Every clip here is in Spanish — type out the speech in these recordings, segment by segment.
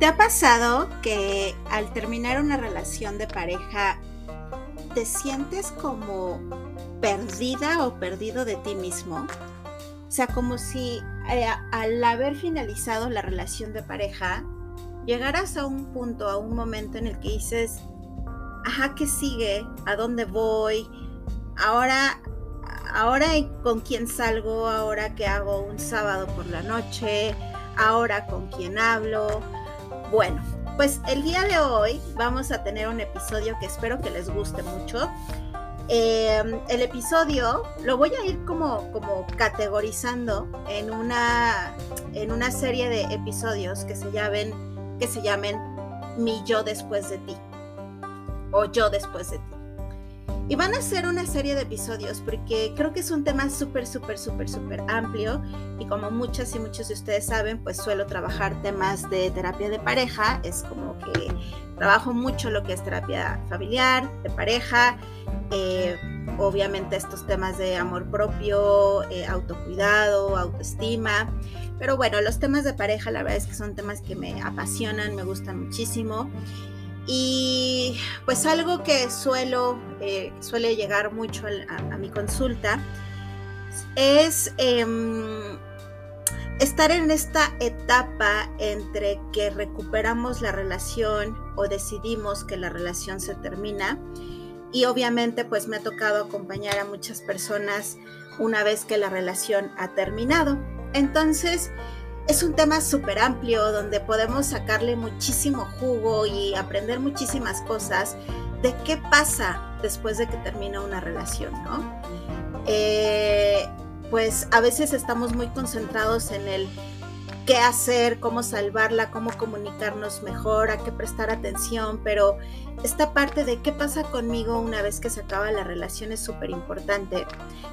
¿Te ha pasado que al terminar una relación de pareja te sientes como perdida o perdido de ti mismo? O sea, como si eh, al haber finalizado la relación de pareja, llegaras a un punto, a un momento en el que dices, ajá, ¿qué sigue? ¿A dónde voy? Ahora, ahora con quién salgo, ahora que hago un sábado por la noche, ahora con quién hablo bueno, pues el día de hoy vamos a tener un episodio que espero que les guste mucho. Em, el episodio lo voy a ir como, como categorizando en una, en una serie de episodios que se llamen, que se llamen Mi yo después de ti o yo después de ti. Y van a ser una serie de episodios porque creo que es un tema súper, súper, súper, súper amplio. Y como muchas y muchos de ustedes saben, pues suelo trabajar temas de terapia de pareja, es como que trabajo mucho lo que es terapia familiar, de pareja, eh, obviamente estos temas de amor propio, eh, autocuidado, autoestima, pero bueno, los temas de pareja la verdad es que son temas que me apasionan, me gustan muchísimo. Y pues algo que suelo, eh, suele llegar mucho a, mi consulta es em, estar en esta etapa entre que recuperamos la relación o decidimos que la relación se termina. Y obviamente pues me ha tocado acompañar a muchas personas una vez que la relación ha terminado. Entonces, es un tema súper amplio donde podemos sacarle muchísimo jugo y aprender muchísimas cosas de qué pasa después de que termina una relación, ¿no? Eh, pues a veces estamos muy concentrados en el qué hacer, cómo salvarla, cómo comunicarnos mejor, a qué prestar atención, pero esta parte de qué pasa conmigo una vez que se acaba la relación es súper importante.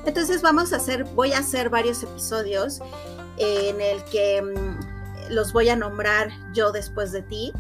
Entonces vamos a hacer, voy a hacer varios episodios en el que mm, los voy a nombrar yo después de ti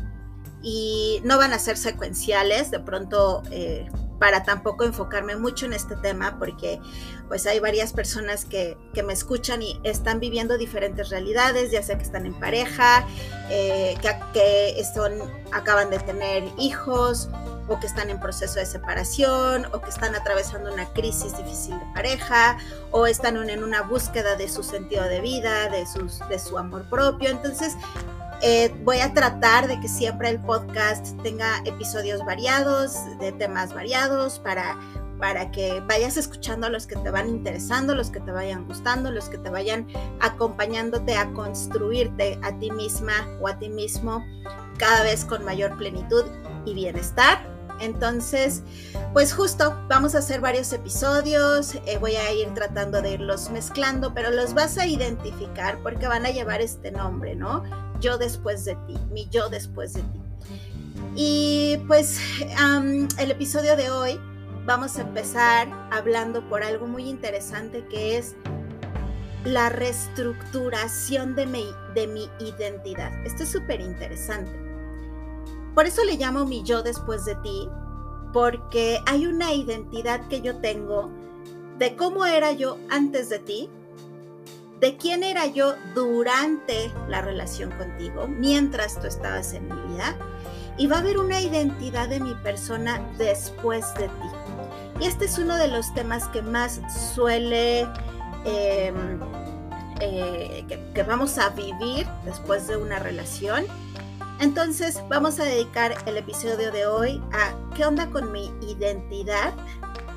y no van a ser secuenciales, de pronto eh, para tampoco enfocarme mucho en este tema porque pues hay varias personas que, me escuchan y están viviendo diferentes realidades, ya sea que están en pareja, eh, que, que son, acaban de tener hijos o que están en proceso de separación, o que están atravesando una crisis difícil de pareja, o están en una búsqueda de su sentido de vida, de, sus, de su amor propio. Entonces, eh, voy a tratar de que siempre el podcast tenga episodios variados, de temas variados, para, para que vayas escuchando a los que te van interesando, los que te vayan gustando, los que te vayan acompañándote a construirte a ti misma o a ti mismo cada vez con mayor plenitud y bienestar. Entonces, pues justo vamos a hacer varios episodios, eh, voy a ir tratando de irlos mezclando, pero los vas a identificar porque van a llevar este nombre, ¿no? Yo después de ti, mi yo después de ti. Y pues el episodio de hoy vamos a empezar hablando por algo muy interesante que es la reestructuración de mi, de mi identidad. Esto es súper interesante. Por eso le llamo mi yo después de ti, porque hay una identidad que yo tengo de cómo era yo antes de ti, de quién era yo durante la relación contigo, mientras tú estabas en mi vida, y va a haber una identidad de mi persona después de ti. Y este es uno de los temas que más suele, em, eh, que vamos a vivir después de una relación entonces vamos a dedicar el episodio de hoy a qué onda con mi identidad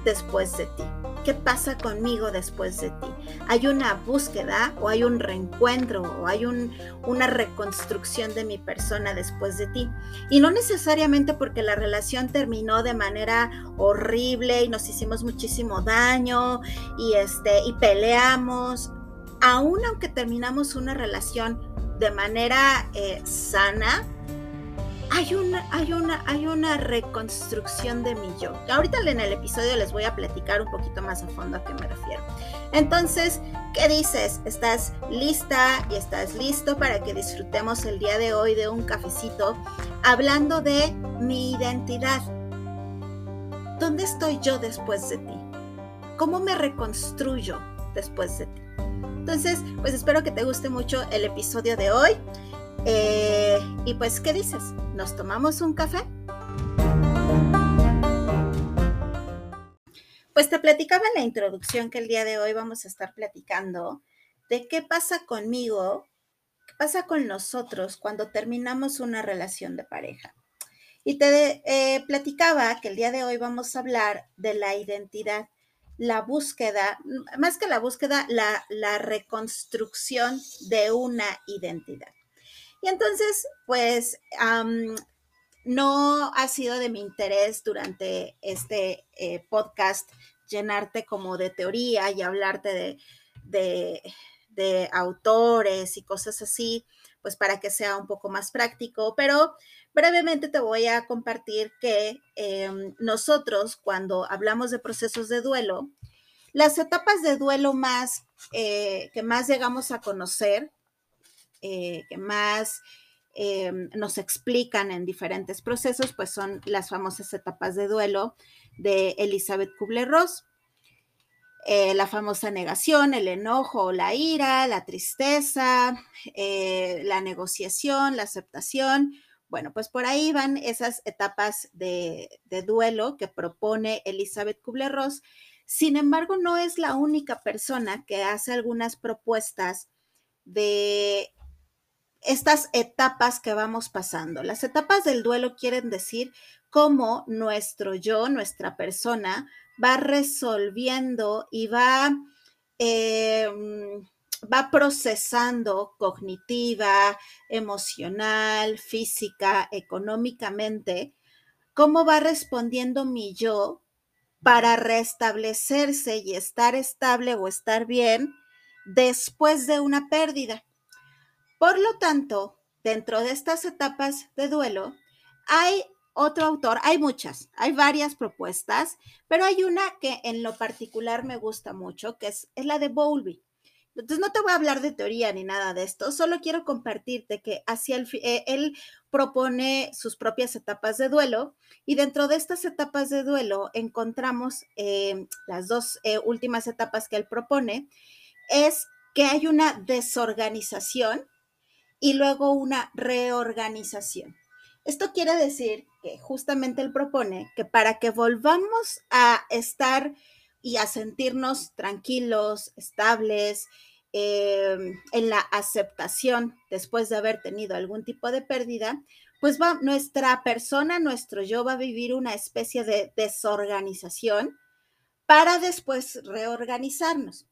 después de ti. ¿Qué pasa conmigo después de ti? ¿Hay una búsqueda o hay un reencuentro o hay una reconstrucción de mi persona después de ti? Y no necesariamente porque la relación terminó de manera horrible y nos hicimos muchísimo daño y, este, y peleamos. Aún aunque terminamos una relación de manera eh, sana, hay una, hay, una, hay una reconstrucción de mi yo. Ahorita en el episodio les voy a platicar un poquito más a fondo a qué me refiero. Entonces, ¿qué dices? ¿Estás lista y estás listo para que disfrutemos el día de hoy de un cafecito hablando de mi identidad? ¿Dónde estoy yo después de ti? ¿Cómo me reconstruyo después de ti? Entonces, pues espero que te guste mucho el episodio de hoy. Eh, y pues, ¿qué dices? ¿Nos tomamos un café? Pues te platicaba en la introducción que el día de hoy vamos a estar platicando de qué pasa conmigo, qué pasa con nosotros cuando terminamos una relación de pareja. Y te eh, platicaba que el día de hoy vamos a hablar de la identidad, la búsqueda, más que la búsqueda, la, la reconstrucción de una identidad. Y entonces, pues, no ha sido de mi interés durante este eh, podcast llenarte como de teoría y hablarte de, autores y cosas así, pues para que sea un poco más práctico, pero brevemente te voy a compartir que em, nosotros cuando hablamos de procesos de duelo, las etapas de duelo más eh, que más llegamos a conocer, eh, que más em, nos explican en diferentes procesos, pues son las famosas etapas de duelo de Elizabeth Kubler-Ross. Eh, la famosa negación, el enojo, la ira, la tristeza, eh, la negociación, la aceptación. Bueno, pues por ahí van esas etapas de, de duelo que propone Elizabeth Kubler-Ross. Sin embargo, no es la única persona que hace algunas propuestas de estas etapas que vamos pasando. Las etapas del duelo quieren decir cómo nuestro yo, nuestra persona, va resolviendo y va, em, va procesando cognitiva, emocional, física, económicamente, cómo va respondiendo mi yo para restablecerse y estar estable o estar bien después de una pérdida. Por lo tanto, dentro de estas etapas de duelo, hay otro autor, hay muchas, hay varias propuestas, pero hay una que en lo particular me gusta mucho, que es, la de Bowlby. Entonces no te voy a hablar de teoría ni nada de esto, solo quiero compartirte que hacia el, eh, él propone sus propias etapas de duelo y dentro de estas etapas de duelo encontramos eh, las dos eh, últimas etapas que él propone, es que hay una desorganización y luego una reorganización. Esto quiere decir que justamente él propone que para que volvamos a estar y a sentirnos tranquilos, estables, em, en la aceptación después de haber tenido algún tipo de pérdida, pues va, nuestra persona, nuestro yo va a vivir una especie de desorganización para después reorganizarnos.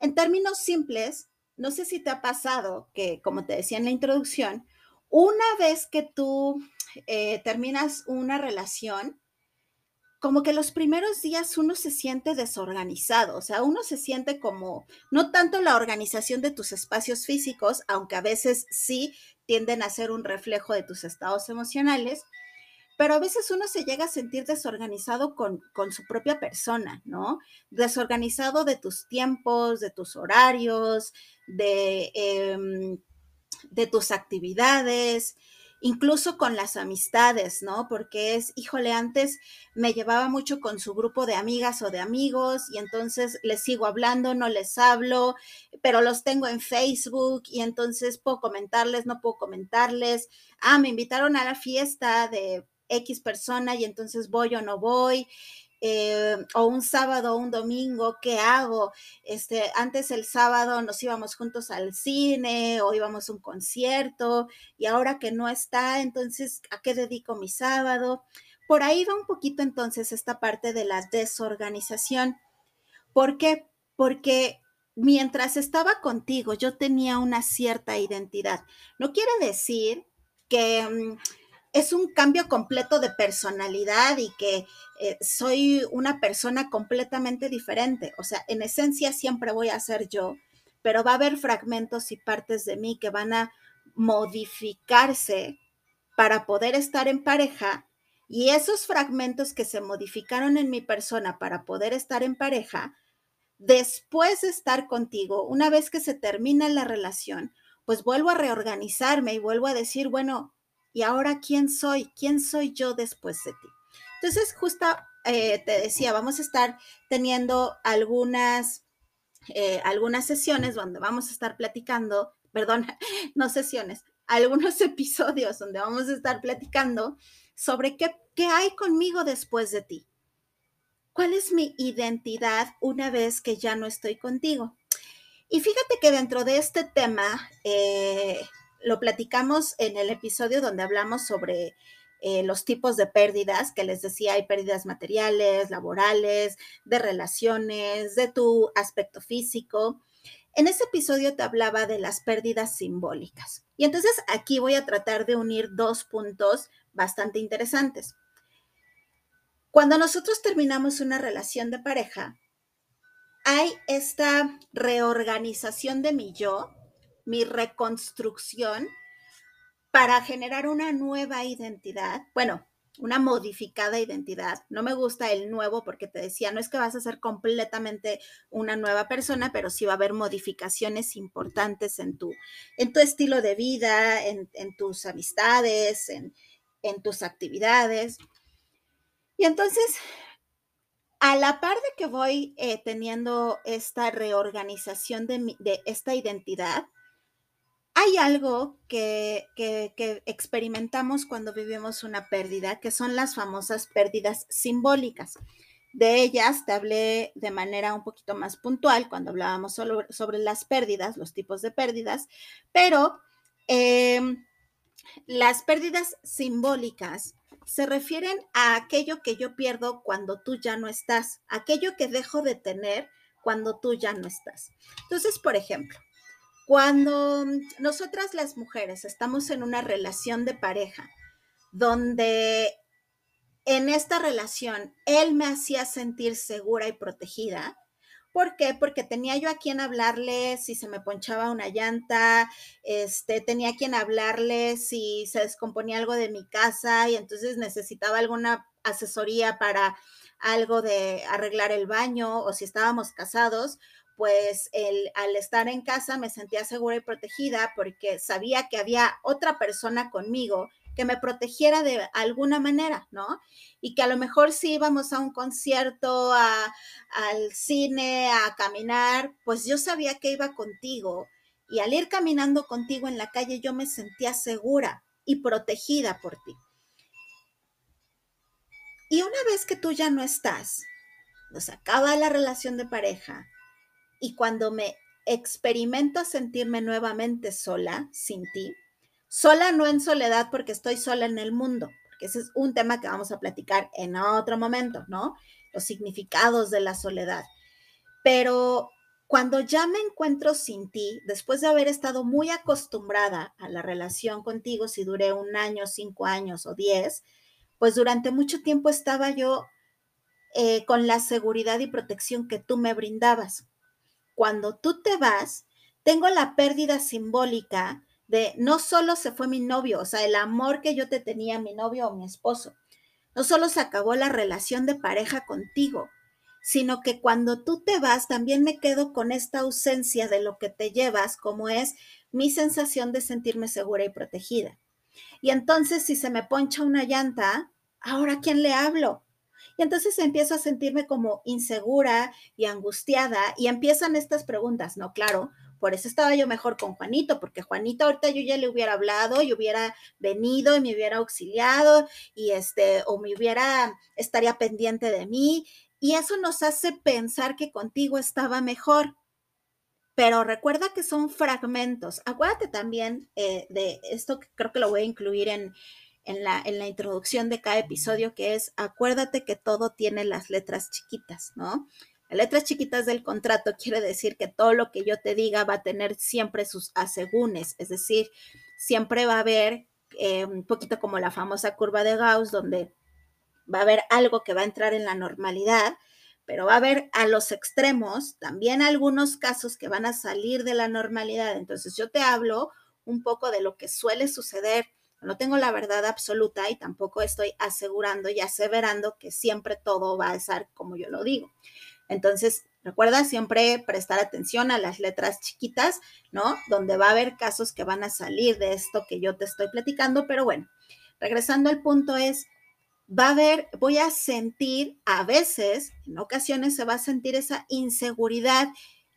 En términos simples, no sé si te ha pasado que, como te decía en la introducción, una vez que tú eh, terminas una relación, como que los primeros días uno se siente desorganizado, o sea, uno se siente como, no tanto la organización de tus espacios físicos, aunque a veces sí tienden a ser un reflejo de tus estados emocionales, pero a veces uno se llega a sentir desorganizado con, su propia persona, ¿no? Desorganizado de tus tiempos, de tus horarios, de, em, de tus actividades, incluso con las amistades, ¿no? Porque es, híjole, antes me llevaba mucho con su grupo de amigas o de amigos y entonces les sigo hablando, no les hablo, pero los tengo en Facebook y entonces puedo comentarles, no puedo comentarles. Ah, me invitaron a la fiesta de X persona y entonces voy o no voy. Eh, o un sábado o un domingo, ¿qué hago? Este, antes el sábado nos íbamos juntos al cine o íbamos a un concierto y ahora que no está, entonces, ¿a qué dedico mi sábado? Por ahí va un poquito entonces esta parte de la desorganización. ¿Por qué? Porque mientras estaba contigo yo tenía una cierta identidad. No quiere decir que mm, es un cambio completo de personalidad y que eh, soy una persona completamente diferente. O sea, en esencia siempre voy a ser yo, pero va a haber fragmentos y partes de mí que van a modificarse para poder estar en pareja y esos fragmentos que se modificaron en mi persona para poder estar en pareja, después de estar contigo, una vez que se termina la relación, pues vuelvo a reorganizarme y vuelvo a decir, bueno, ¿Y ahora quién soy? ¿Quién soy yo después de ti? Entonces, justo eh, te decía, vamos a estar teniendo algunas, eh, algunas sesiones donde vamos a estar platicando, perdón, no sesiones, algunos episodios donde vamos a estar platicando sobre qué, qué hay conmigo después de ti. ¿Cuál es mi identidad una vez que ya no estoy contigo? Y fíjate que dentro de este tema, eh, lo platicamos en el episodio donde hablamos sobre eh, los tipos de pérdidas, que les decía, hay pérdidas materiales, laborales, de relaciones, de tu aspecto físico. En ese episodio te hablaba de las pérdidas simbólicas. Y entonces aquí voy a tratar de unir dos puntos bastante interesantes. Cuando nosotros terminamos una relación de pareja, hay esta reorganización de mi yo, mi reconstrucción para generar una nueva identidad. Bueno, una modificada identidad. No me gusta el nuevo porque te decía, no es que vas a ser completamente una nueva persona, pero sí va a haber modificaciones importantes en tu, en tu estilo de vida, en, tus amistades, en, tus actividades. Y entonces, a la par de que voy eh, teniendo esta reorganización de, de esta identidad, hay algo que, experimentamos cuando vivimos una pérdida, que son las famosas pérdidas simbólicas. De ellas te hablé de manera un poquito más puntual cuando hablábamos sobre las pérdidas, los tipos de pérdidas, pero em, las pérdidas simbólicas se refieren a aquello que yo pierdo cuando tú ya no estás, aquello que dejo de tener cuando tú ya no estás. Entonces, por ejemplo, cuando nosotras las mujeres estamos en una relación de pareja donde en esta relación él me hacía sentir segura y protegida, ¿Por qué? Porque tenía yo a quien hablarle si se me ponchaba una llanta, este, tenía a quien hablarle si se descomponía algo de mi casa y entonces necesitaba alguna asesoría para algo de arreglar el baño o si estábamos casados, pues el, al estar en casa me sentía segura y protegida porque sabía que había otra persona conmigo que me protegiera de alguna manera, ¿no? Y que a lo mejor si íbamos a un concierto, al cine, a caminar, pues yo sabía que iba contigo y al ir caminando contigo en la calle yo me sentía segura y protegida por ti. Y una vez que tú ya no estás, nos acaba la relación de pareja, y cuando me experimento sentirme nuevamente sola, sin ti, sola no en soledad porque estoy sola en el mundo, porque ese es un tema que vamos a platicar en otro momento, ¿no? Los significados de la soledad. Pero cuando ya me encuentro sin ti, después de haber estado muy acostumbrada a la relación contigo, si duré un año, cinco años o diez, pues durante mucho tiempo estaba yo eh, con la seguridad y protección que tú me brindabas cuando tú te vas, tengo la pérdida simbólica de no solo se fue mi novio, o sea, el amor que yo te tenía, mi novio o mi esposo, no solo se acabó la relación de pareja contigo, sino que cuando tú te vas, también me quedo con esta ausencia de lo que te llevas, como es mi sensación de sentirme segura y protegida. Y entonces, si se me poncha una llanta, ¿ahora quién le hablo? Y entonces empiezo a sentirme como insegura y angustiada y empiezan estas preguntas, ¿no? Claro, por eso estaba yo mejor con Juanito, porque Juanito ahorita yo ya le hubiera hablado y hubiera venido y me hubiera auxiliado y este, o me hubiera, estaría pendiente de mí. Y eso nos hace pensar que contigo estaba mejor. Pero recuerda que son fragmentos. Acuérdate también eh, de esto, que creo que lo voy a incluir en, en la, en la introducción de cada episodio, que es acuérdate que todo tiene las letras chiquitas, ¿no? Las letras chiquitas del contrato quiere decir que todo lo que yo te diga va a tener siempre sus asegúnes, es decir, siempre va a haber eh, un poquito como la famosa curva de Gauss, donde va a haber algo que va a entrar en la normalidad, pero va a haber a los extremos también algunos casos que van a salir de la normalidad. Entonces yo te hablo un poco de lo que suele suceder no tengo la verdad absoluta y tampoco estoy asegurando y aseverando que siempre todo va a ser como yo lo digo. Entonces, recuerda siempre prestar atención a las letras chiquitas, ¿no? Donde va a haber casos que van a salir de esto que yo te estoy platicando, pero bueno, regresando al punto es, va a haber, voy a sentir a veces, en ocasiones se va a sentir esa inseguridad,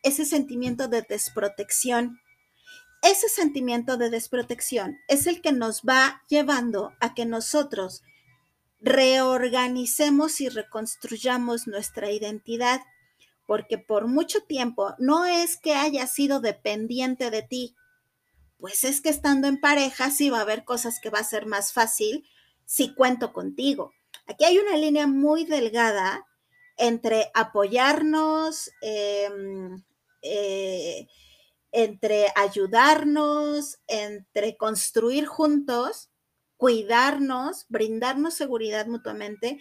ese sentimiento de desprotección ese sentimiento de desprotección es el que nos va llevando a que nosotros reorganicemos y reconstruyamos nuestra identidad, porque por mucho tiempo no es que haya sido dependiente de ti, pues es que estando en pareja sí va a haber cosas que va a ser más fácil si cuento contigo. Aquí hay una línea muy delgada entre apoyarnos, em, eh, entre ayudarnos, entre construir juntos cuidarnos, brindarnos seguridad mutuamente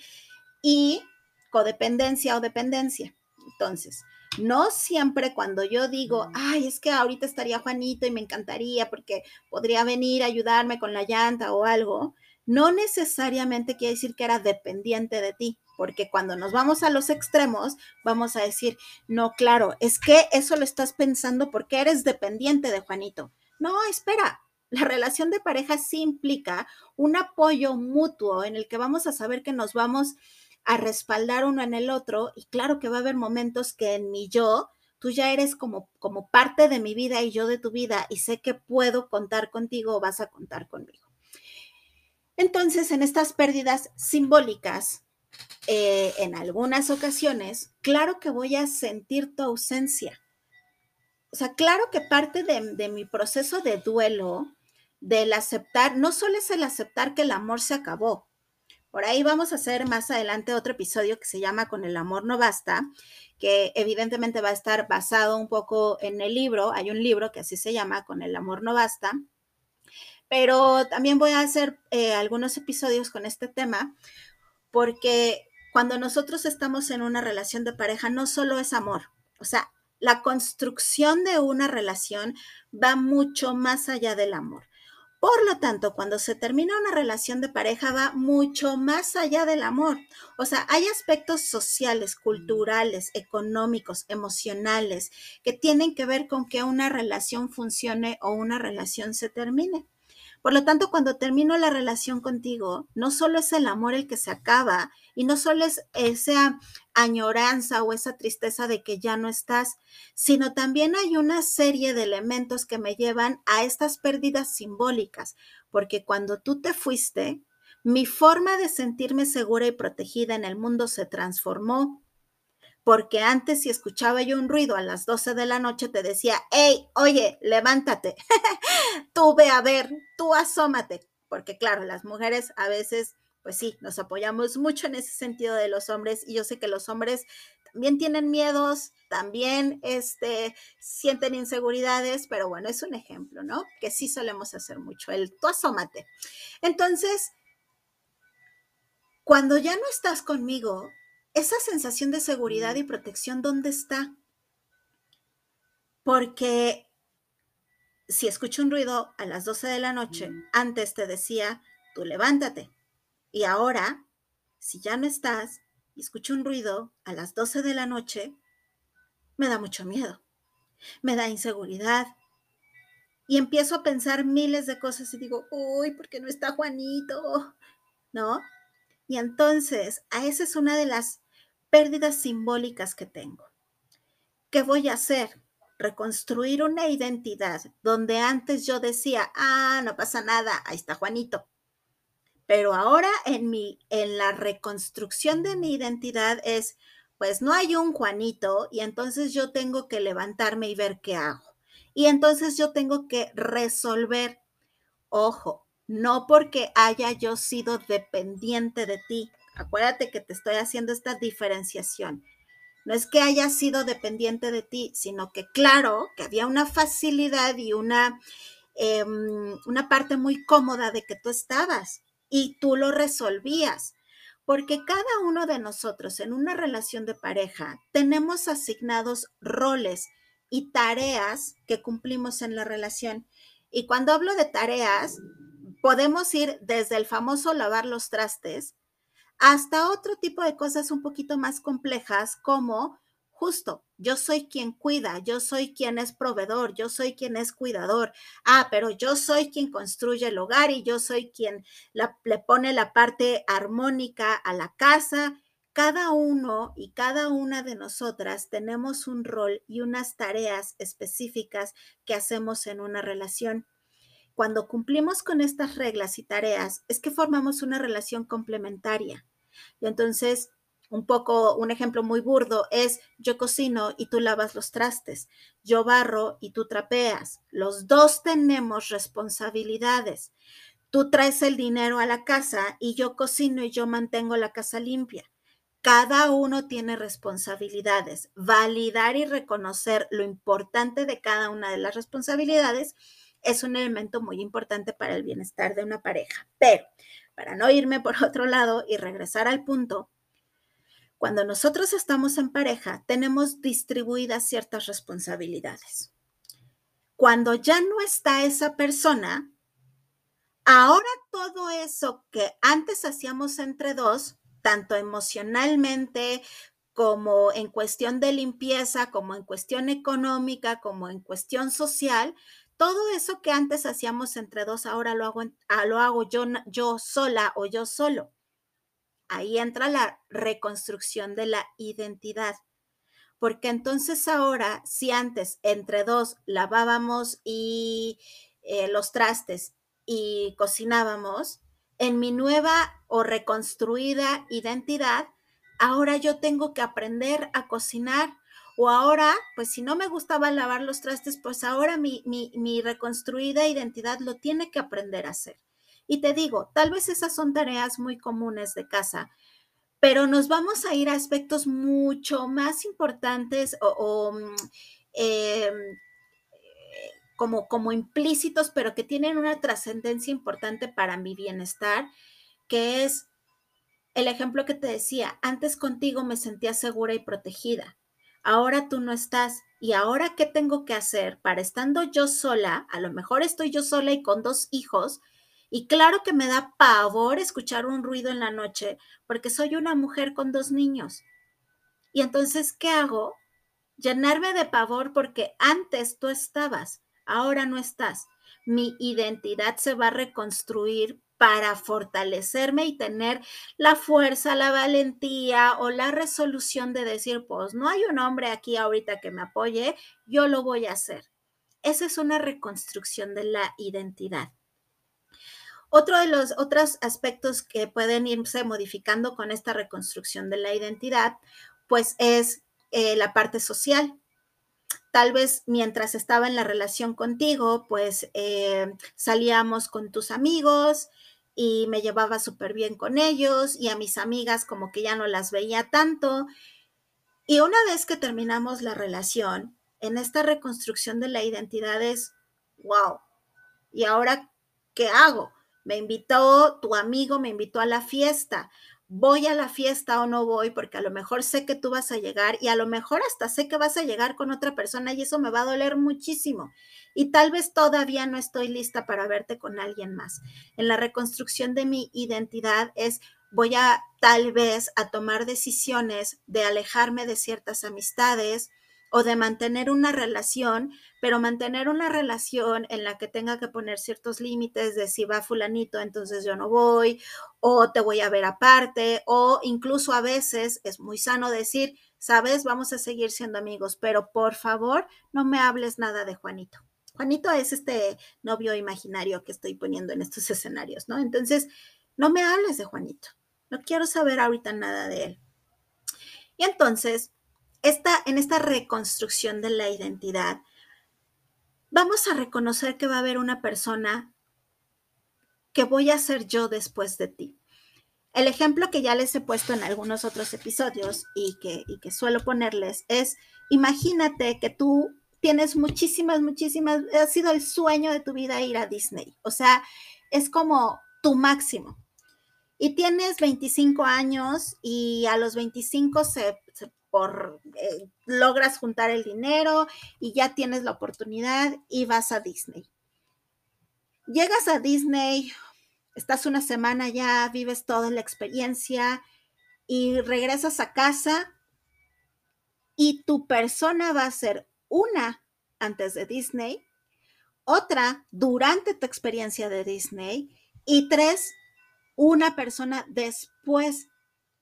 y codependencia o dependencia. Entonces, no siempre cuando yo digo, ay, es que ahorita estaría Juanito y me encantaría porque podría venir a ayudarme con la llanta o algo, no necesariamente quiere decir que era dependiente de ti, porque cuando nos vamos a los extremos, vamos a decir, no, claro, es que eso lo estás pensando porque eres dependiente de Juanito. No, espera, la relación de pareja sí implica un apoyo mutuo en el que vamos a saber que nos vamos a respaldar uno en el otro y claro que va a haber momentos que en mi yo tú ya eres como, como parte de mi vida y yo de tu vida y sé que puedo contar contigo o vas a contar conmigo. Entonces, en estas pérdidas simbólicas, eh, en algunas ocasiones, claro que voy a sentir tu ausencia. O sea, claro que parte de, de mi proceso de duelo del aceptar, no solo es el aceptar que el amor se acabó. Por ahí vamos a hacer más adelante otro episodio que se llama Con el amor no basta, que evidentemente va a estar basado un poco en el libro. Hay un libro que así se llama Con el amor no basta. Pero también voy a hacer eh, algunos episodios con este tema porque cuando nosotros estamos en una relación de pareja no solo es amor, o sea, la construcción de una relación va mucho más allá del amor. Por lo tanto, cuando se termina una relación de pareja va mucho más allá del amor. O sea, hay aspectos sociales, culturales, económicos, emocionales, que tienen que ver con que una relación funcione o una relación se termine. Por lo tanto, cuando termino la relación contigo, no solo es el amor el que se acaba y no solo es esa añoranza o esa tristeza de que ya no estás, sino también hay una serie de elementos que me llevan a estas pérdidas simbólicas, porque cuando tú te fuiste, mi forma de sentirme segura y protegida en el mundo se transformó porque antes si escuchaba yo un ruido a las 12 de la noche te decía, hey, oye, levántate, tú ve a ver, tú asómate, porque claro, las mujeres a veces, pues sí, nos apoyamos mucho en ese sentido de los hombres y yo sé que los hombres también tienen miedos, también este, sienten inseguridades, pero bueno, es un ejemplo, ¿no? Que sí solemos hacer mucho, el tú asómate. Entonces, cuando ya no estás conmigo, esa sensación de seguridad y protección, ¿dónde está? Porque si escucho un ruido a las 12 de la noche, antes te decía, tú levántate. Y ahora, si ya no estás y escucho un ruido a las 12 de la noche, me da mucho miedo, me da inseguridad. Y empiezo a pensar miles de cosas y digo, uy, ¿por qué no está Juanito? ¿No? Y entonces, a esa es una de las pérdidas simbólicas que tengo. ¿Qué voy a hacer? Reconstruir una identidad donde antes yo decía, ah, no pasa nada, ahí está Juanito. Pero ahora en mi, en la reconstrucción de mi identidad es, pues no hay un Juanito y entonces yo tengo que levantarme y ver qué hago. Y entonces yo tengo que resolver, ojo, no porque haya yo sido dependiente de ti. Acuérdate que te estoy haciendo esta diferenciación. No es que haya sido dependiente de ti, sino que claro, que había una facilidad y una, em, una parte muy cómoda de que tú estabas y tú lo resolvías. Porque cada uno de nosotros en una relación de pareja tenemos asignados roles y tareas que cumplimos en la relación. Y cuando hablo de tareas, podemos ir desde el famoso lavar los trastes hasta otro tipo de cosas un poquito más complejas como justo, yo soy quien cuida, yo soy quien es proveedor, yo soy quien es cuidador. Ah, pero yo soy quien construye el hogar y yo soy quien le pone la parte armónica a la casa. cada uno y cada una de nosotras tenemos un rol y unas tareas específicas que hacemos en una relación. Cuando cumplimos con estas reglas y tareas, es que formamos una relación complementaria. Y entonces, un poco, un ejemplo muy burdo es yo cocino y tú lavas los trastes, yo barro y tú trapeas. Los dos tenemos responsabilidades. Tú traes el dinero a la casa y yo cocino y yo mantengo la casa limpia. Cada uno tiene responsabilidades. Validar y reconocer lo importante de cada una de las responsabilidades es un elemento muy importante para el bienestar de una pareja. Pero, para no irme por otro lado y regresar al punto, cuando nosotros estamos en pareja, tenemos distribuidas ciertas responsabilidades. Cuando ya no está esa persona, ahora todo eso que antes hacíamos entre dos, tanto emocionalmente como en cuestión de limpieza, como en cuestión económica, como en cuestión social, todo eso que antes hacíamos entre dos, ahora lo hago, ah, lo hago yo, yo sola o yo solo. Ahí entra la reconstrucción de la identidad. Porque entonces ahora, si antes entre dos lavábamos y eh, los trastes y cocinábamos, en mi nueva o reconstruida identidad, ahora yo tengo que aprender a cocinar. O ahora, pues si no me gustaba lavar los trastes, pues ahora mi, mi, reconstruida identidad lo tiene que aprender a hacer. Y te digo, tal vez esas son tareas muy comunes de casa, pero nos vamos a ir a aspectos mucho más importantes o, mm, em, como, como implícitos, pero que tienen una trascendencia importante para mi bienestar, que es el ejemplo que te decía, antes contigo me sentía segura y protegida, ahora tú no estás. ¿Y ahora qué tengo que hacer para estando yo sola? A lo mejor estoy yo sola y con dos hijos. Y claro que me da pavor escuchar un ruido en la noche porque soy una mujer con dos niños. Y entonces, ¿qué hago? Llenarme de pavor porque antes tú estabas ahora no estás. Mi identidad se va a reconstruir para fortalecerme y tener la fuerza, la valentía o la resolución de decir, pues no hay un hombre aquí ahorita que me apoye, yo lo voy a hacer. Esa es una reconstrucción de la identidad. Otro de los otros aspectos que pueden irse modificando con esta reconstrucción de la identidad, pues es eh, la parte social tal vez mientras estaba en la relación contigo, pues eh, salíamos con tus amigos y me llevaba súper bien con ellos y a mis amigas como que ya no las veía tanto. Y una vez que terminamos la relación, en esta reconstrucción de la identidad es, wow, ¿y ahora qué hago? Me invitó tu amigo, me invitó a la fiesta voy a la fiesta o no voy, porque a lo mejor sé que tú vas a llegar y a lo mejor hasta sé que vas a llegar con otra persona y eso me va a doler muchísimo. Y tal vez todavía no estoy lista para verte con alguien más. En la reconstrucción de mi identidad es voy a tal vez a tomar decisiones de alejarme de ciertas amistades, o de mantener una relación, pero mantener una relación en la que tenga que poner ciertos límites de si va fulanito, entonces yo no voy, o te voy a ver aparte, o incluso a veces es muy sano decir, sabes, vamos a seguir siendo amigos, pero por favor no me hables nada de Juanito. Juanito es este novio imaginario que estoy poniendo en estos escenarios, ¿no? Entonces, no me hables de Juanito. No quiero saber ahorita nada de él. Y entonces, en esta reconstrucción de la identidad, vamos a reconocer que va a haber una persona que voy a ser yo después de ti. El ejemplo que ya les he puesto en algunos otros episodios y que, y que suelo ponerles es, imagínate que tú tienes muchísimas, muchísimas, ha sido el sueño de tu vida ir a Disney. O sea, es como tu máximo. Y tienes 25 años y a los 25 se, se por eh, logras juntar el dinero y ya tienes la oportunidad y vas a Disney. Llegas a Disney, estás una semana ya, vives toda la experiencia y regresas a casa y tu persona va a ser una antes de Disney, otra durante tu experiencia de Disney y tres, una persona después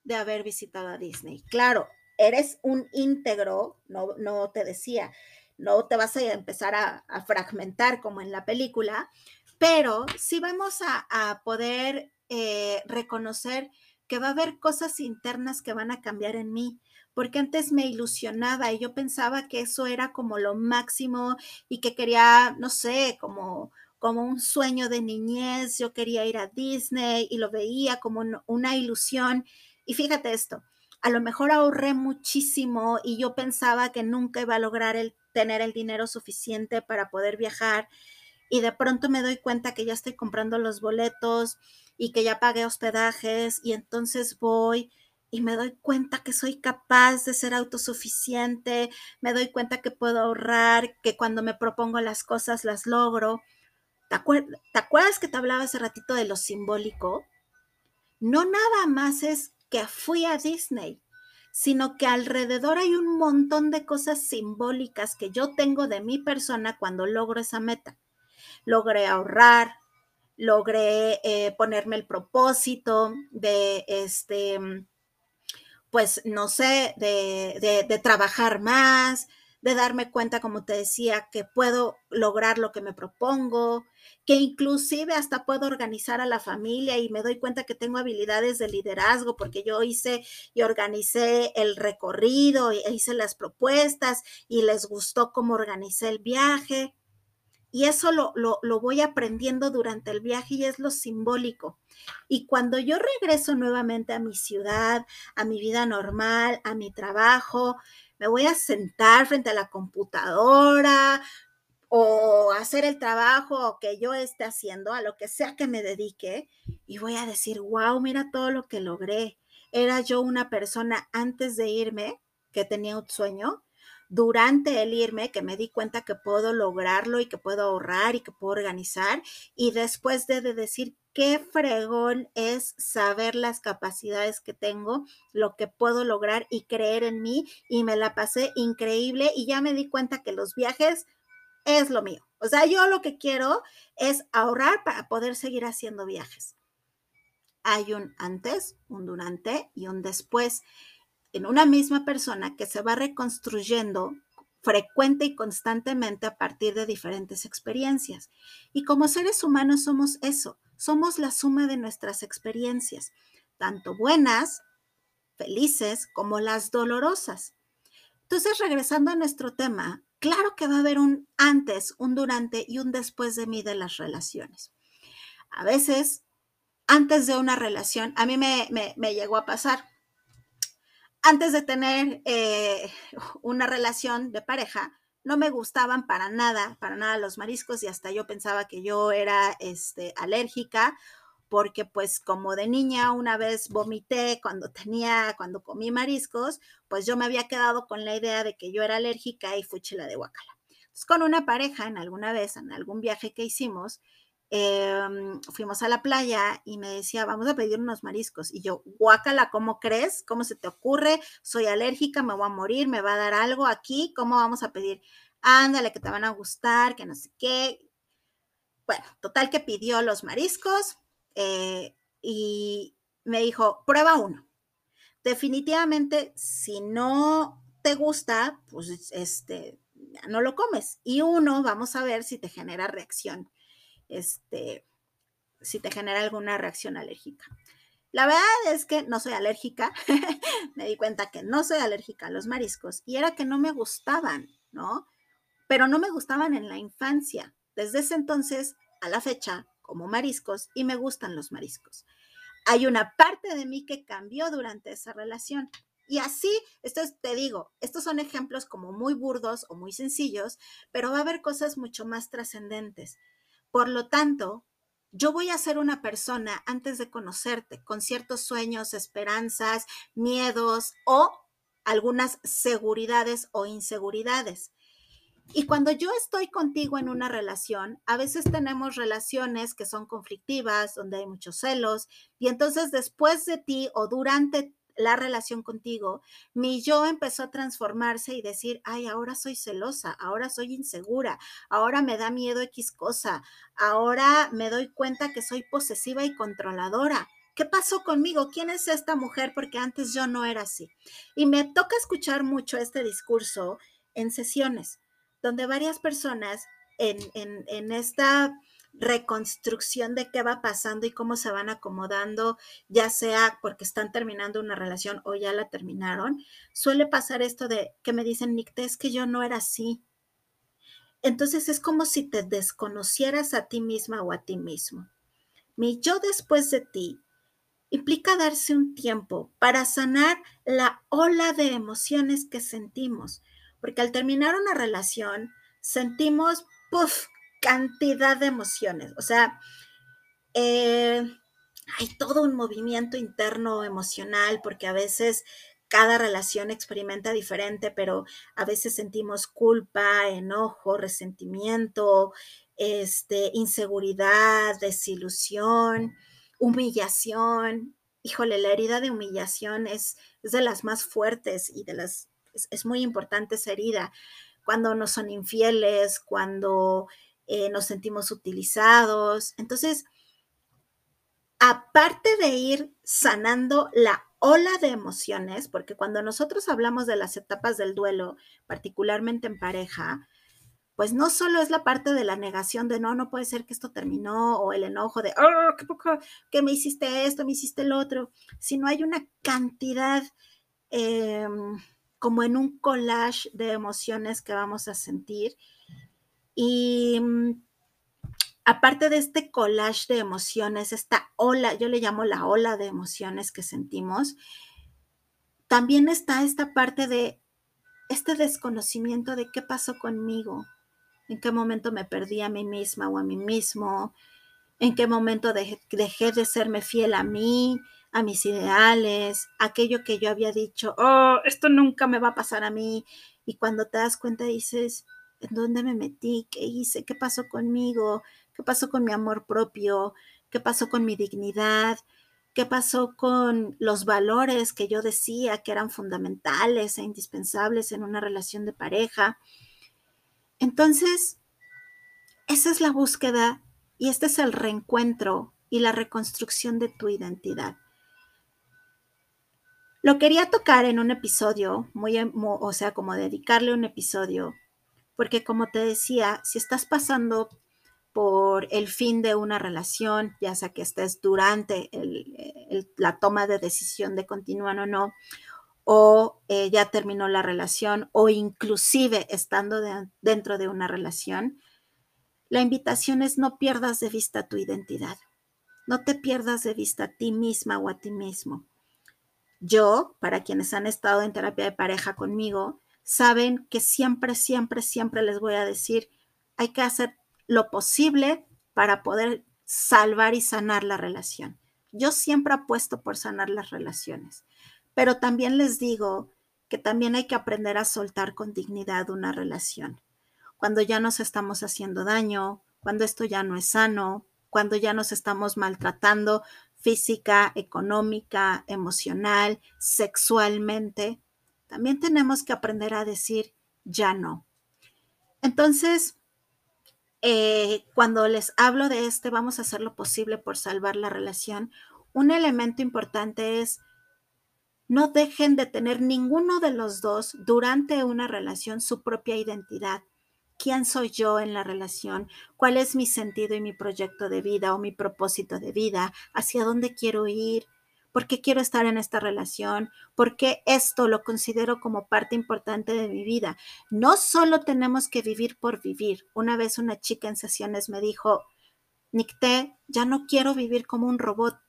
de haber visitado a Disney. Claro, eres un íntegro, no, no te decía, no te vas a empezar a, fragmentar como en la película, pero sí vamos a, poder eh, reconocer que va a haber cosas internas que van a cambiar en mí, porque antes me ilusionaba y yo pensaba que eso era como lo máximo y que quería, no sé, como como un sueño de niñez, yo quería ir a Disney y lo veía como una ilusión. Y fíjate esto, a lo mejor ahorré muchísimo y yo pensaba que nunca iba a lograr el, tener el dinero suficiente para poder viajar y de pronto me doy cuenta que ya estoy comprando los boletos y que ya pagué hospedajes y entonces voy y me doy cuenta que soy capaz de ser autosuficiente, me doy cuenta que puedo ahorrar, que cuando me propongo las cosas las logro. ¿Te, ¿Te acuerdas que te hablaba hace ratito de lo simbólico? No nada más es que fui a Disney, sino que alrededor hay un montón de cosas simbólicas que yo tengo de mi persona cuando logro esa meta. Logré ahorrar, logré eh, ponerme el propósito de, este, pues, no sé, de, de trabajar más, de darme cuenta, como te decía, que puedo lograr lo que me propongo, que inclusive hasta puedo organizar a la familia y me doy cuenta que tengo habilidades de liderazgo porque yo hice y organicé el recorrido, e hice las propuestas y les gustó cómo organicé el viaje. Y eso lo, lo, lo voy aprendiendo durante el viaje y es lo simbólico. Y cuando yo regreso nuevamente a mi ciudad, a mi vida normal, a mi trabajo, me voy a sentar frente a la computadora o hacer el trabajo que yo esté haciendo, a lo que sea que me dedique, y voy a decir, wow, mira todo lo que logré. Era yo una persona antes de irme que tenía un sueño, durante el irme que me di cuenta que puedo lograrlo y que puedo ahorrar y que puedo organizar, y después de, de decir qué fregón es saber las capacidades que tengo, lo que puedo lograr y creer en mí. Y me la pasé increíble y ya me di cuenta que los viajes es lo mío. O sea, yo lo que quiero es ahorrar para poder seguir haciendo viajes. Hay un antes, un durante y un después en una misma persona que se va reconstruyendo frecuente y constantemente a partir de diferentes experiencias. Y como seres humanos somos eso, somos la suma de nuestras experiencias, tanto buenas, felices, como las dolorosas. Entonces, regresando a nuestro tema, claro que va a haber un antes, un durante y un después de mí de las relaciones. A veces, antes de una relación, a mí me, llegó a pasar, antes de tener eh, una relación de pareja, no me gustaban para nada, para nada los mariscos y hasta yo pensaba que yo era este, alérgica porque pues como de niña una vez vomité cuando tenía, cuando comí mariscos, pues yo me había quedado con la idea de que yo era alérgica y fui chila de guacala. Entonces con una pareja en alguna vez, en algún viaje que hicimos, Em, fuimos a la playa y me decía, vamos a pedir unos mariscos. Y yo, guácala, ¿cómo crees? ¿Cómo se te ocurre? Soy alérgica, me voy a morir, me va a dar algo aquí, ¿cómo vamos a pedir? Ándale, que te van a gustar, que no sé qué. Bueno, total que pidió los mariscos eh, y me dijo, prueba uno. Definitivamente, si no te gusta, pues este, no lo comes. Y uno, vamos a ver si te genera reacción este, si te genera alguna reacción alérgica. La verdad es que no soy alérgica, me di cuenta que no soy alérgica a los mariscos y era que no me gustaban, ¿no? Pero no me gustaban en la infancia. Desde ese entonces a la fecha como mariscos y me gustan los mariscos. Hay una parte de mí que cambió durante esa relación. Y así, esto te digo, estos son ejemplos como muy burdos o muy sencillos, pero va a haber cosas mucho más trascendentes. Por lo tanto, yo voy a ser una persona antes de conocerte, con ciertos sueños, esperanzas, miedos o algunas seguridades o inseguridades. Y cuando yo estoy contigo en una relación, a veces tenemos relaciones que son conflictivas, donde hay muchos celos, y entonces después de ti o durante la relación contigo, mi yo empezó a transformarse y decir, ay, ahora soy celosa, ahora soy insegura, ahora me da miedo X cosa, ahora me doy cuenta que soy posesiva y controladora. ¿qué pasó conmigo? ¿Quién es esta mujer? Porque antes yo no era así. Y me toca escuchar mucho este discurso en sesiones, donde varias personas en, en esta reconstrucción de qué va pasando y cómo se van acomodando, ya sea porque están terminando una relación o ya la terminaron, suele pasar esto de que me dicen, Nick, es que yo no era así. Entonces es como si te desconocieras a ti misma o a ti mismo. Mi yo después de ti implica darse un tiempo para sanar la ola de emociones que sentimos, porque al terminar una relación sentimos, puff, cantidad de emociones. O sea, eh, hay todo un movimiento interno emocional porque a veces cada relación experimenta diferente, pero a veces sentimos culpa, enojo, resentimiento, este, inseguridad, desilusión, humillación. Híjole, la herida de humillación es, es de las más fuertes y de las es, muy importante esa herida. Cuando nos son infieles, cuando eh, nos sentimos utilizados. Entonces, aparte de ir sanando la ola de emociones, porque cuando nosotros hablamos de las etapas del duelo, particularmente en pareja, pues no solo es la parte de la negación de no, no puede ser que esto terminó, o el enojo de, oh, qué poco, que me hiciste esto, me hiciste el otro, sino hay una cantidad em, como en un collage de emociones que vamos a sentir y mm, aparte de este collage de emociones, esta ola, yo le llamo la ola de emociones que sentimos, también está esta parte de este desconocimiento de qué pasó conmigo, en qué momento me perdí a mí misma o a mí mismo, en qué momento dejé, dejé de serme fiel a mí, a mis ideales, aquello que yo había dicho, oh, esto nunca me va a pasar a mí. Y cuando te das cuenta dices, ¿En dónde me metí? ¿Qué hice? ¿Qué pasó conmigo? ¿Qué pasó con mi amor propio? ¿Qué pasó con mi dignidad? ¿Qué pasó con los valores que yo decía que eran fundamentales e indispensables en una relación de pareja? Entonces, esa es la búsqueda y este es el reencuentro y la reconstrucción de tu identidad. Lo quería tocar en un episodio, muy, o sea, como dedicarle un episodio porque como te decía, si estás pasando por el fin de una relación, ya sea que estés durante la toma de decisión de continuar o no, o eh, ya terminó la relación, o inclusive estando dentro de una relación, la invitación es no pierdas de vista tu identidad, no te pierdas de vista a ti misma o a ti mismo. Yo, para quienes han estado en terapia de pareja conmigo, saben que siempre, siempre, siempre les voy a decir, hay que hacer lo posible para poder salvar y sanar la relación. Yo siempre apuesto por sanar las relaciones, pero también les digo que también hay que aprender a soltar con dignidad una relación. Cuando ya nos estamos haciendo daño, cuando esto ya no es sano, cuando ya nos estamos maltratando física, económica, emocional, sexualmente, también tenemos que aprender a decir ya no. Entonces, eh, cuando les hablo de este, vamos a hacer lo posible por salvar la relación. Un elemento importante es no dejen de tener ninguno de los dos durante una relación su propia identidad. ¿Quién soy yo en la relación? ¿Cuál es mi sentido y mi proyecto de vida o mi propósito de vida? ¿Hacia dónde quiero ir? Por qué quiero estar en esta relación, por qué esto lo considero como parte importante de mi vida. No solo tenemos que vivir por vivir. Una vez una chica en sesiones me dijo, Nicté, ya no quiero vivir como un robot,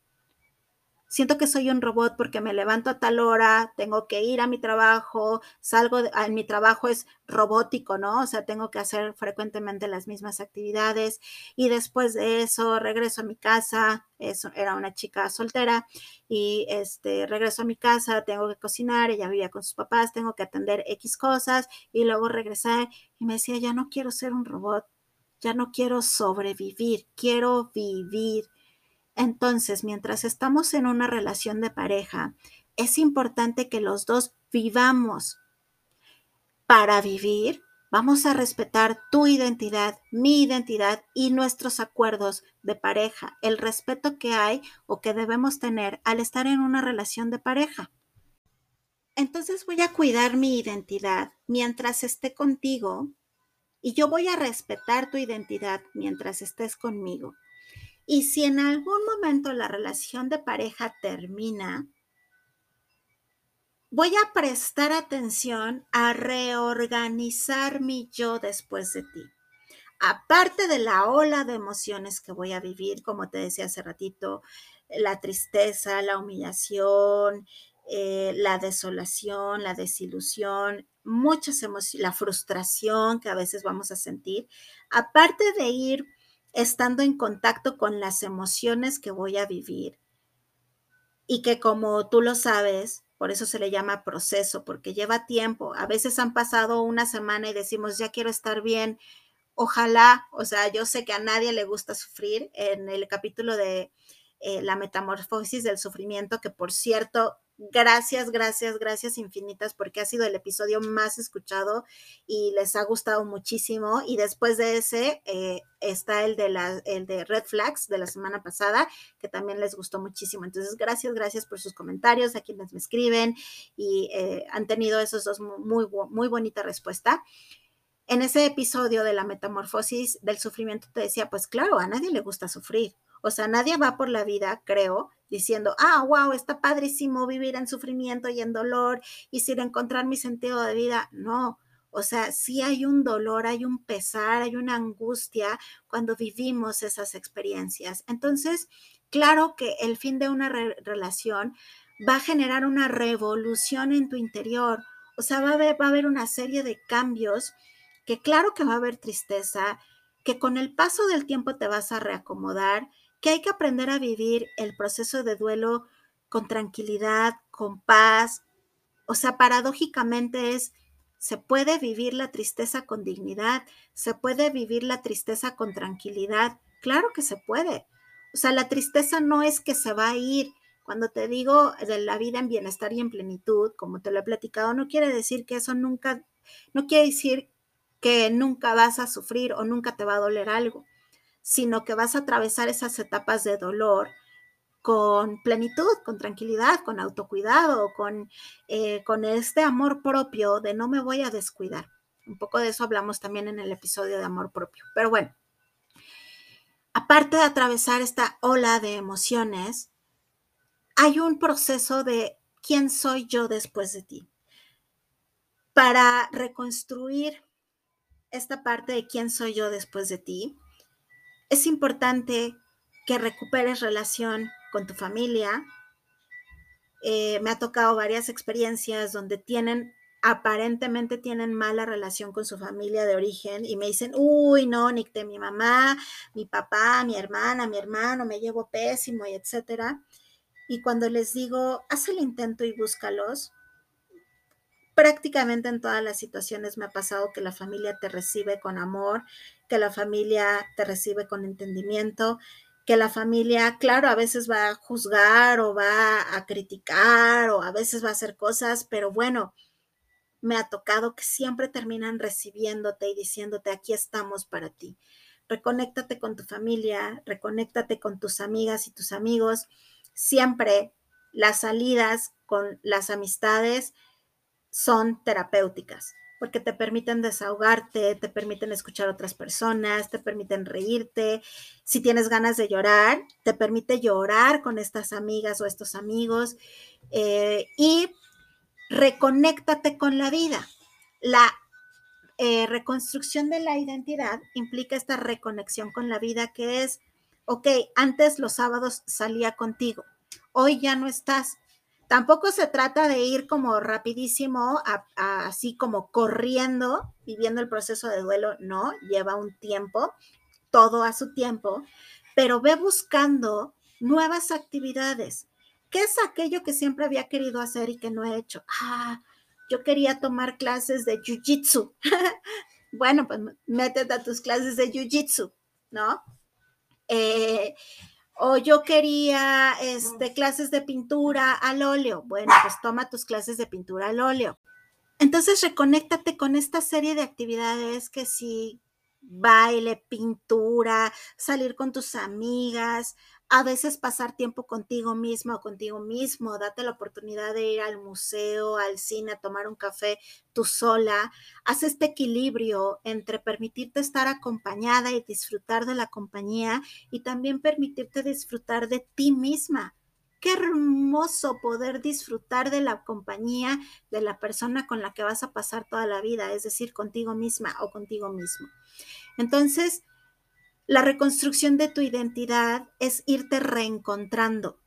siento que soy un robot porque me levanto a tal hora, tengo que ir a mi trabajo, salgo, en mi trabajo es robótico, ¿no? O sea, tengo que hacer frecuentemente las mismas actividades y después de eso regreso a mi casa, eso era una chica soltera y este regreso a mi casa, tengo que cocinar, ella vivía con sus papás, tengo que atender X cosas y luego regresar y me decía, ya no quiero ser un robot, ya no quiero sobrevivir, quiero vivir entonces, mientras estamos en una relación de pareja, es importante que los dos vivamos para vivir, Vamos a respetar tu identidad, mi identidad y nuestros acuerdos de pareja, el respeto que hay o que debemos tener al estar en una relación de pareja. Entonces voy a cuidar mi identidad mientras esté contigo y yo voy a respetar tu identidad mientras estés conmigo. Y si en algún momento la relación de pareja termina, voy a prestar atención a reorganizar mi yo después de ti. Aparte de la ola de emociones que voy a vivir, como te decía hace ratito, la tristeza, la humillación, eh, la desolación, la desilusión, muchas emociones, la frustración que a veces vamos a sentir, aparte de ir estando en contacto con las emociones que voy a vivir y que como tú lo sabes, por eso se le llama proceso, porque lleva tiempo. A veces han pasado una semana y decimos, ya quiero estar bien. Ojalá, o sea, yo sé que a nadie le gusta sufrir. En el capítulo de eh, la metamorfosis del sufrimiento, que por cierto, Gracias, gracias, gracias infinitas porque ha sido el episodio más escuchado y les ha gustado muchísimo. Y después de ese eh, está el de, la, el de Red Flags de la semana pasada, que también les gustó muchísimo. Entonces, gracias, gracias por sus comentarios, a quienes me escriben y eh, han tenido esos dos muy, muy bonita respuesta. En ese episodio de la metamorfosis del sufrimiento te decía, pues claro, a nadie le gusta sufrir. O sea, nadie va por la vida, creo, diciendo, ah, wow, está padrísimo vivir en sufrimiento y en dolor y sin encontrar mi sentido de vida. No, o sea, sí hay un dolor, hay un pesar, hay una angustia cuando vivimos esas experiencias. Entonces, claro que el fin de una relación va a generar una revolución en tu interior. O sea, va va a haber una serie de cambios que claro que va a haber tristeza, que con el paso del tiempo te vas a reacomodar que hay que aprender a vivir el proceso de duelo con tranquilidad, con paz. O sea, paradójicamente es, se puede vivir la tristeza con dignidad, se puede vivir la tristeza con tranquilidad. Claro que se puede. O sea, la tristeza no es que se va a ir. Cuando te digo de la vida en bienestar y en plenitud, como te lo he platicado, no quiere decir que eso nunca, no quiere decir que nunca vas a sufrir o nunca te va a doler algo sino que vas a atravesar esas etapas de dolor con plenitud, con tranquilidad, con autocuidado, con, eh, con este amor propio de no me voy a descuidar. Un poco de eso hablamos también en el episodio de amor propio. Pero bueno, aparte de atravesar esta ola de emociones, hay un proceso de quién soy yo después de ti. Para reconstruir esta parte de quién soy yo después de ti, es importante que recuperes relación con tu familia. Eh, me ha tocado varias experiencias donde tienen, aparentemente tienen mala relación con su familia de origen y me dicen, uy, no, ni de mi mamá, mi papá, mi hermana, mi hermano, me llevo pésimo y etcétera. Y cuando les digo, haz el intento y búscalos, prácticamente en todas las situaciones me ha pasado que la familia te recibe con amor, que la familia te recibe con entendimiento, que la familia, claro, a veces va a juzgar o va a criticar o a veces va a hacer cosas, pero bueno, me ha tocado que siempre terminan recibiéndote y diciéndote, aquí estamos para ti. Reconéctate con tu familia, reconéctate con tus amigas y tus amigos. Siempre las salidas con las amistades son terapéuticas porque te permiten desahogarte, te permiten escuchar a otras personas, te permiten reírte. Si tienes ganas de llorar, te permite llorar con estas amigas o estos amigos eh, y reconéctate con la vida. La eh, reconstrucción de la identidad implica esta reconexión con la vida que es, ok, antes los sábados salía contigo, hoy ya no estás, Tampoco se trata de ir como rapidísimo, así como corriendo, viviendo el proceso de duelo, no, lleva un tiempo, todo a su tiempo, pero ve buscando nuevas actividades. ¿Qué es aquello que siempre había querido hacer y que no he hecho? Ah, yo quería tomar clases de Jiu-Jitsu. bueno, pues métete a tus clases de Jiu-Jitsu, ¿no? Eh, o yo quería este, clases de pintura al óleo. Bueno, pues toma tus clases de pintura al óleo. Entonces reconéctate con esta serie de actividades que si baile, pintura, salir con tus amigas, a veces pasar tiempo contigo mismo o contigo mismo, date la oportunidad de ir al museo, al cine, a tomar un café tú sola. Haz este equilibrio entre permitirte estar acompañada y disfrutar de la compañía y también permitirte disfrutar de ti misma. Qué hermoso poder disfrutar de la compañía de la persona con la que vas a pasar toda la vida, es decir, contigo misma o contigo mismo. Entonces, la reconstrucción de tu identidad es irte reencontrando.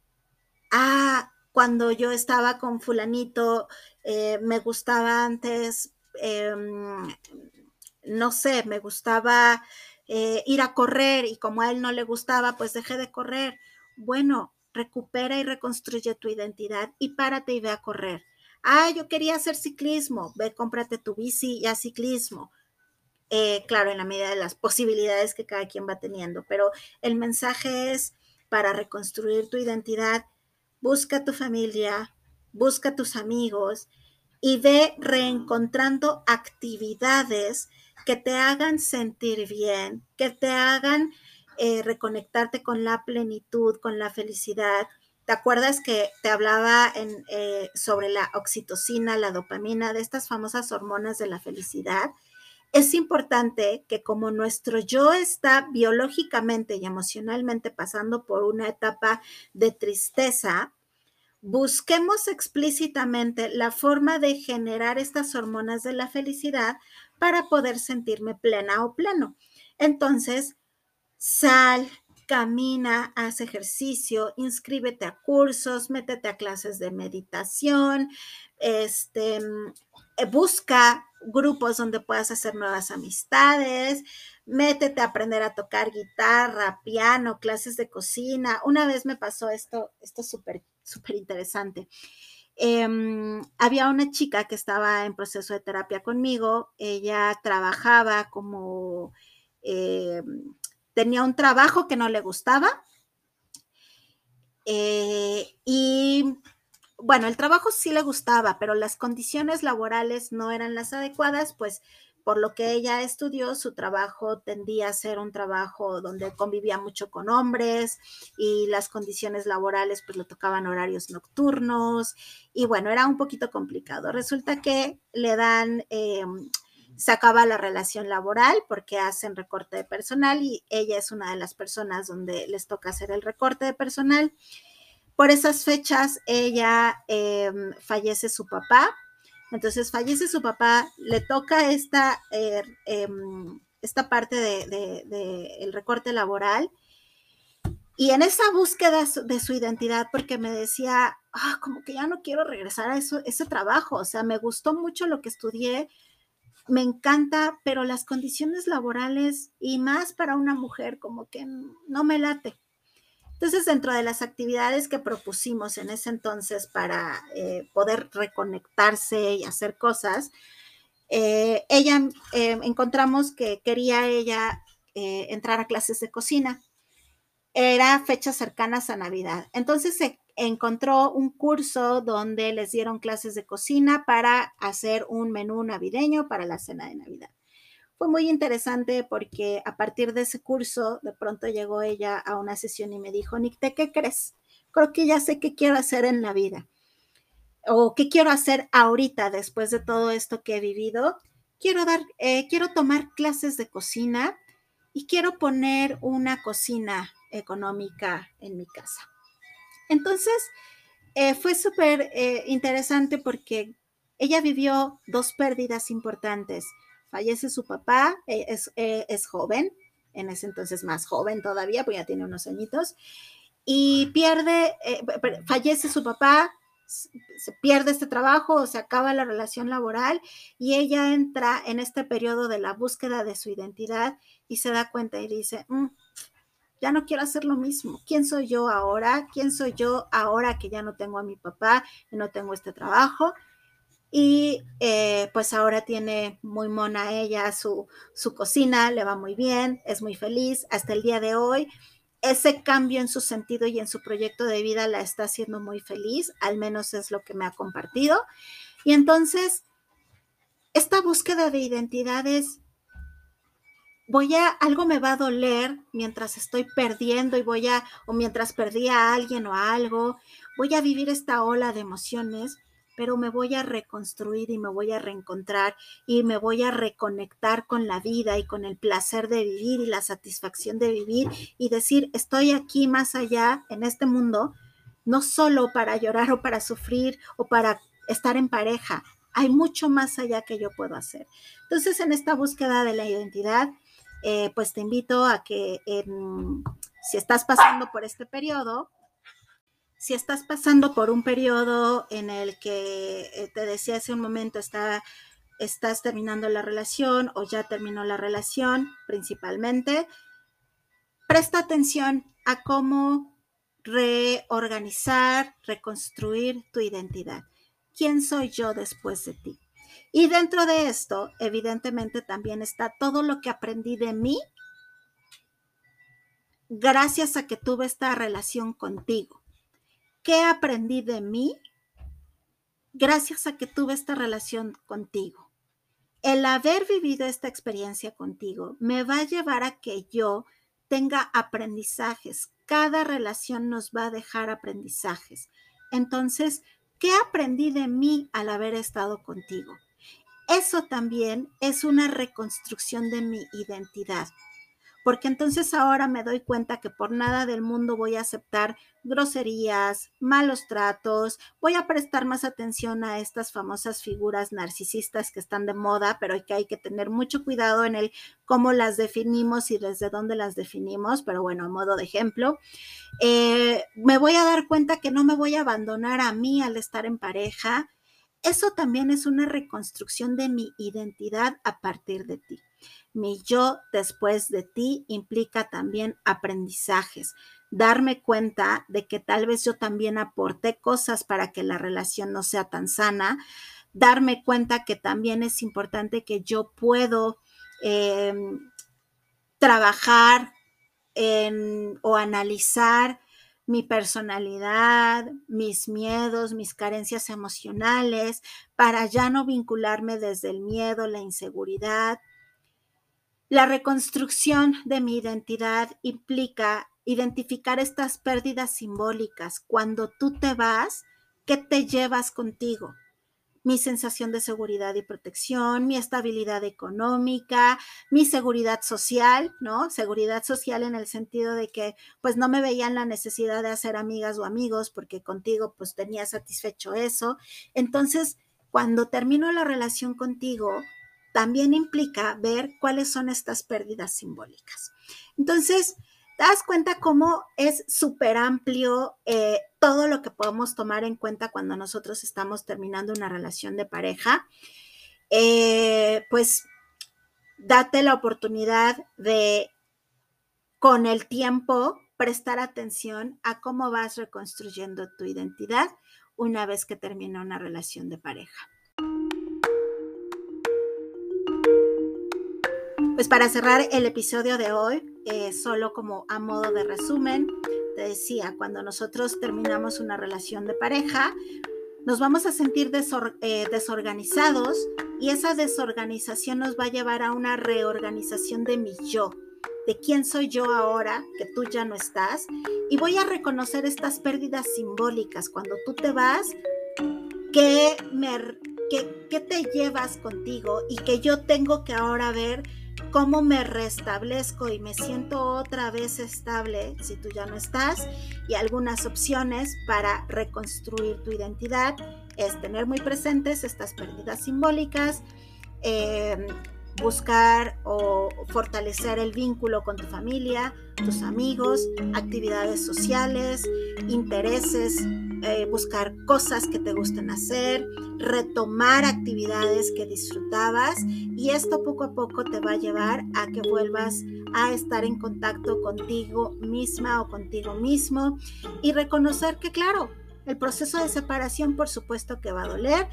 Ah, cuando yo estaba con fulanito, eh, me gustaba antes, em, no sé, me gustaba eh, ir a correr y como a él no le gustaba, pues dejé de correr. Bueno, recupera y reconstruye tu identidad y párate y ve a correr. Ah, yo quería hacer ciclismo, ve, cómprate tu bici y haz ciclismo. Eh, claro, en la medida de las posibilidades que cada quien va teniendo, pero el mensaje es para reconstruir tu identidad, busca tu familia, busca tus amigos y ve reencontrando actividades que te hagan sentir bien, que te hagan eh, reconectarte con la plenitud, con la felicidad. ¿Te acuerdas que te hablaba eh, sobre la oxitocina, la dopamina, de estas famosas hormonas de la felicidad? Es importante que como nuestro yo está biológicamente y emocionalmente pasando por una etapa de tristeza, busquemos explícitamente la forma de generar estas hormonas de la felicidad para poder sentirme plena o pleno. Entonces, sal, camina, haz ejercicio, inscríbete a cursos, métete a clases de meditación, este, busca grupos donde puedas hacer nuevas amistades, métete a aprender a tocar guitarra, piano, clases de cocina. Una vez me pasó esto, esto es súper, súper interesante. Em, había una chica que estaba en proceso de terapia conmigo, ella trabajaba como, em, tenía un trabajo que no le gustaba eh, y bueno, el trabajo sí le gustaba, pero las condiciones laborales no eran las adecuadas, pues por lo que ella estudió, su trabajo tendía a ser un trabajo donde convivía mucho con hombres y las condiciones laborales pues le tocaban horarios nocturnos y bueno, era un poquito complicado. Resulta que le dan, eh, se acaba la relación laboral porque hacen recorte de personal y ella es una de las personas donde les toca hacer el recorte de personal. Por esas fechas ella em, fallece su papá, entonces fallece su papá, le toca esta, er, em, esta parte del de, el recorte laboral. Y en esa búsqueda de su identidad, porque me decía, ah, como que ya no quiero regresar a eso, ese trabajo, o sea, me gustó mucho lo que estudié, me encanta, pero las condiciones laborales y más para una mujer como que no me late. Entonces, dentro de las actividades que propusimos en ese entonces para eh, poder reconectarse y hacer cosas, eh, ella eh, encontramos que quería ella entrar a clases de cocina. Era fechas cercanas a Navidad. Entonces se encontró un curso donde les dieron clases de cocina para hacer un menú navideño para la cena de Navidad fue muy interesante porque a partir de ese curso, de pronto llegó ella a una sesión y me dijo, Nicte, ¿qué crees? Creo que ya sé qué quiero hacer en la vida. O qué quiero hacer ahorita después de todo esto que he vivido. Quiero dar, eh, quiero tomar clases de cocina y quiero poner una cocina económica en mi casa. Entonces, eh, fue súper eh, interesante porque ella vivió dos pérdidas importantes fallece su papá, eh, eh, es, joven, en ese entonces más joven todavía, pues ya tiene unos añitos, y pierde, eh, fallece su papá, se pierde este trabajo, se acaba la relación laboral y ella entra en este periodo de la búsqueda de su identidad y se da cuenta y dice, mm, ya no quiero hacer lo mismo. ¿Quién soy yo ahora? ¿Quién soy yo ahora que ya no tengo a mi papá y no tengo este trabajo? Y eh, pues ahora tiene muy mona ella su, su cocina, le va muy bien, es muy feliz hasta el día de hoy. Ese cambio en su sentido y en su proyecto de vida la está haciendo muy feliz, al menos es lo que me ha compartido. Y entonces, esta búsqueda de identidades voy a, algo me va a doler mientras estoy perdiendo y voy a, o mientras perdí a alguien o a algo, voy a vivir esta ola de emociones, pero me voy a reconstruir y me voy a reencontrar y me voy a reconectar con la vida y con el placer de vivir y la satisfacción de vivir y decir, estoy aquí más allá en este mundo, no solo para llorar o para sufrir o para estar en pareja, hay mucho más allá que yo puedo hacer. Entonces, en esta búsqueda de la identidad, eh, pues te invito a que si estás pasando por este periodo, si estás pasando por un periodo en el que eh, te decía hace un momento, está, estás terminando la relación o ya terminó la relación principalmente, presta atención a cómo reorganizar, reconstruir tu identidad. ¿Quién soy yo después de ti? Y dentro de esto, evidentemente, también está todo lo que aprendí de mí gracias a que tuve esta relación contigo. ¿Qué aprendí de mí gracias a que tuve esta relación contigo? El haber vivido esta experiencia contigo me va a llevar a que yo tenga aprendizajes. Cada relación nos va a dejar aprendizajes. Entonces, ¿qué aprendí de mí al haber estado contigo? eso también es una reconstrucción de mi identidad. Porque entonces ahora me doy cuenta que por nada del mundo voy a aceptar groserías, malos tratos, voy a prestar más atención a estas famosas figuras narcisistas que están de moda, pero que hay que tener mucho cuidado en el cómo las definimos y desde dónde las definimos, pero bueno, a modo de ejemplo, eh, me voy a dar cuenta que no me voy a abandonar a mí al estar en pareja, eso también es una reconstrucción de mi identidad a partir de ti. Mi yo después de ti implica también aprendizajes, darme cuenta de que tal vez yo también aporté cosas para que la relación no sea tan sana, darme cuenta que también es importante que yo puedo em, trabajar en, o analizar mi personalidad, mis miedos, mis carencias emocionales, para ya no vincularme desde el miedo, la inseguridad. La reconstrucción de mi identidad implica identificar estas pérdidas simbólicas. Cuando tú te vas, ¿qué te llevas contigo? mi sensación de seguridad y protección, mi estabilidad económica, mi seguridad social, ¿no? Seguridad social en el sentido de que pues no me veían la necesidad de hacer amigas o amigos porque contigo pues tenía satisfecho eso. Entonces, cuando termino la relación contigo, también implica ver cuáles son estas pérdidas simbólicas. Entonces, te das cuenta cómo es súper amplio eh, todo lo que podemos tomar en cuenta cuando nosotros estamos terminando una relación de pareja. Eh, pues date la oportunidad de, con el tiempo, prestar atención a cómo vas reconstruyendo tu identidad una vez que termina una relación de pareja. Pues para cerrar el episodio de hoy, eh, solo como a modo de resumen, te decía, cuando nosotros terminamos una relación de pareja, nos vamos a sentir eh, desorganizados y esa desorganización nos va a llevar a una reorganización de mi yo, de quién soy yo ahora, que tú ya no estás, y voy a reconocer estas pérdidas simbólicas. Cuando tú te vas, ¿qué, me, qué te llevas contigo? Y que yo tengo que ahora ver cómo me restablezco y me siento otra vez estable si tú ya no estás y algunas opciones para reconstruir tu identidad es tener muy presentes estas pérdidas simbólicas, em, buscar o fortalecer el vínculo con tu familia, tus amigos, actividades sociales, intereses, eh, buscar cosas que te gusten hacer, retomar actividades que disfrutabas y esto poco a poco te va a llevar a que vuelvas a estar en contacto contigo misma o contigo mismo y reconocer que claro, el proceso de separación por supuesto que va a doler,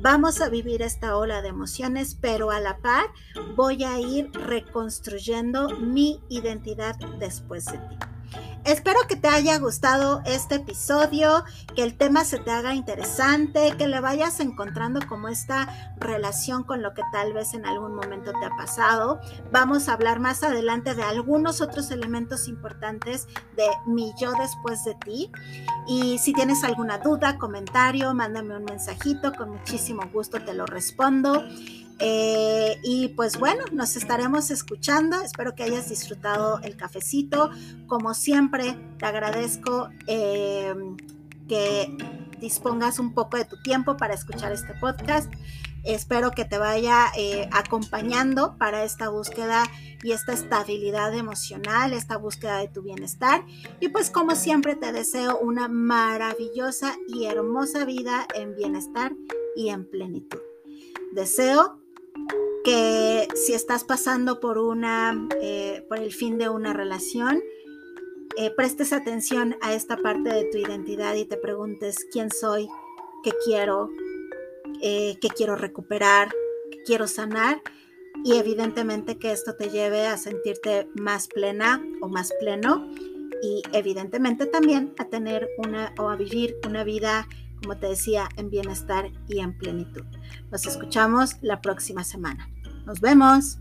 vamos a vivir esta ola de emociones, pero a la par voy a ir reconstruyendo mi identidad después de ti. Espero que te haya gustado este episodio, que el tema se te haga interesante, que le vayas encontrando como esta relación con lo que tal vez en algún momento te ha pasado. Vamos a hablar más adelante de algunos otros elementos importantes de mi yo después de ti. Y si tienes alguna duda, comentario, mándame un mensajito, con muchísimo gusto te lo respondo. Eh, y pues bueno, nos estaremos escuchando. Espero que hayas disfrutado el cafecito. Como siempre, te agradezco eh, que dispongas un poco de tu tiempo para escuchar este podcast. Espero que te vaya eh, acompañando para esta búsqueda y esta estabilidad emocional, esta búsqueda de tu bienestar. Y pues como siempre te deseo una maravillosa y hermosa vida en bienestar y en plenitud. Deseo que si estás pasando por una, eh, por el fin de una relación, eh, prestes atención a esta parte de tu identidad y te preguntes quién soy, qué quiero, eh, qué quiero recuperar, qué quiero sanar. Y evidentemente que esto te lleve a sentirte más plena o más pleno. Y evidentemente también a tener una o a vivir una vida como te decía, en bienestar y en plenitud. Nos escuchamos la próxima semana. Nos vemos.